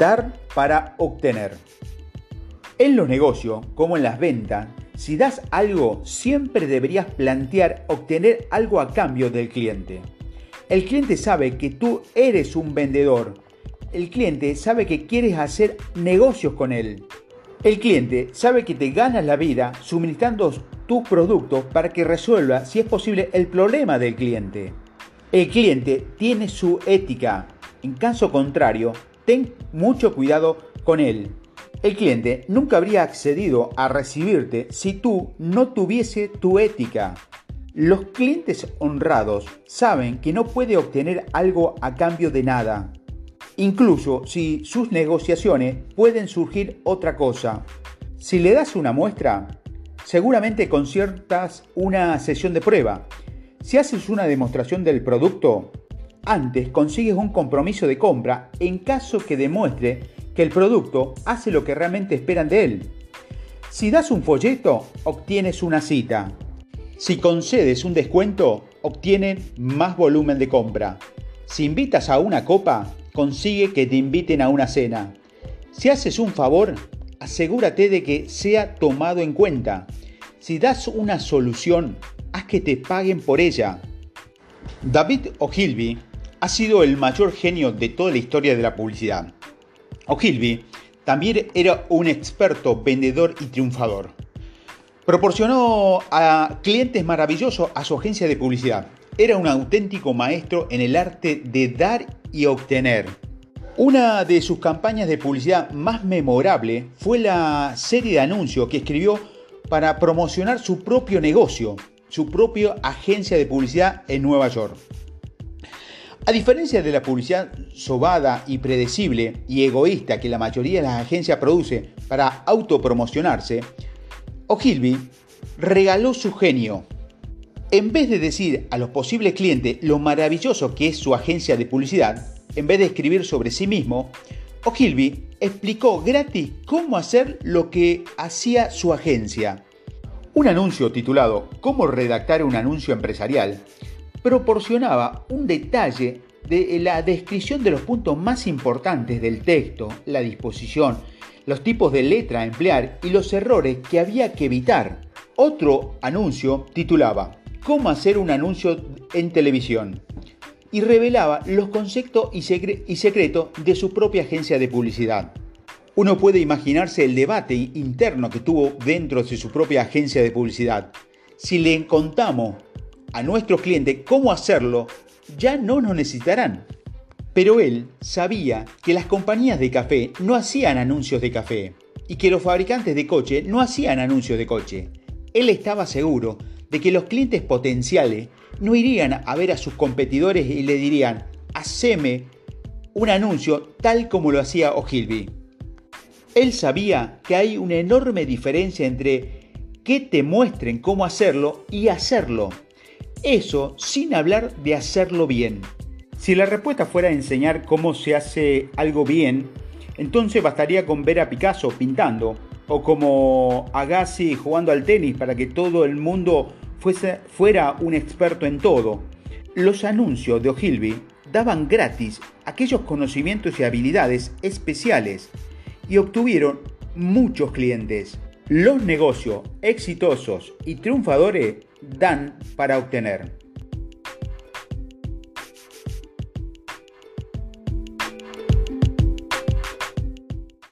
Dar para obtener. En los negocios, como en las ventas, si das algo, siempre deberías plantear obtener algo a cambio del cliente. El cliente sabe que tú eres un vendedor. El cliente sabe que quieres hacer negocios con él. El cliente sabe que te ganas la vida suministrando tus productos para que resuelva, si es posible, el problema del cliente. El cliente tiene su ética. En caso contrario, ten mucho cuidado con él. El cliente nunca habría accedido a recibirte si tú no tuviese tu ética. Los clientes honrados saben que no puede obtener algo a cambio de nada, incluso si sus negociaciones pueden surgir otra cosa. Si le das una muestra, seguramente conciertas una sesión de prueba si haces una demostración del producto, antes consigues un compromiso de compra en caso que demuestre que el producto hace lo que realmente esperan de él. Si das un folleto, obtienes una cita. Si concedes un descuento, obtienen más volumen de compra. Si invitas a una copa, consigue que te inviten a una cena. Si haces un favor, asegúrate de que sea tomado en cuenta. Si das una solución, haz que te paguen por ella. David Ogilvy ha sido el mayor genio de toda la historia de la publicidad. Ogilvy también era un experto vendedor y triunfador. Proporcionó a clientes maravillosos a su agencia de publicidad. Era un auténtico maestro en el arte de dar y obtener. Una de sus campañas de publicidad más memorable fue la serie de anuncios que escribió para promocionar su propio negocio, su propia agencia de publicidad en Nueva York. A diferencia de la publicidad sobada y predecible y egoísta que la mayoría de las agencias produce para autopromocionarse, Ogilvy regaló su genio. En vez de decir a los posibles clientes lo maravilloso que es su agencia de publicidad, en vez de escribir sobre sí mismo, Ogilvy explicó gratis cómo hacer lo que hacía su agencia. Un anuncio titulado Cómo redactar un anuncio empresarial proporcionaba un detalle de la descripción de los puntos más importantes del texto, la disposición, los tipos de letra a emplear y los errores que había que evitar. Otro anuncio titulaba Cómo hacer un anuncio en televisión y revelaba los conceptos y, secretos de su propia agencia de publicidad. Uno puede imaginarse el debate interno que tuvo dentro de su propia agencia de publicidad. Si le contamos a nuestro cliente cómo hacerlo, ya no nos necesitarán. Pero él sabía que las compañías de café no hacían anuncios de café y que los fabricantes de coche no hacían anuncios de coche. Él estaba seguro de que los clientes potenciales no irían a ver a sus competidores y le dirían, haceme un anuncio tal como lo hacía Ogilvy. Él sabía que hay una enorme diferencia entre que te muestren cómo hacerlo y hacerlo. Eso sin hablar de hacerlo bien. Si la respuesta fuera enseñar cómo se hace algo bien, entonces bastaría con ver a Picasso pintando o como Agassi jugando al tenis para que todo el mundo fuese, fuera un experto en todo. Los anuncios de Ogilvy daban gratis aquellos conocimientos y habilidades especiales y obtuvieron muchos clientes. Los negocios exitosos y triunfadores dan para obtener.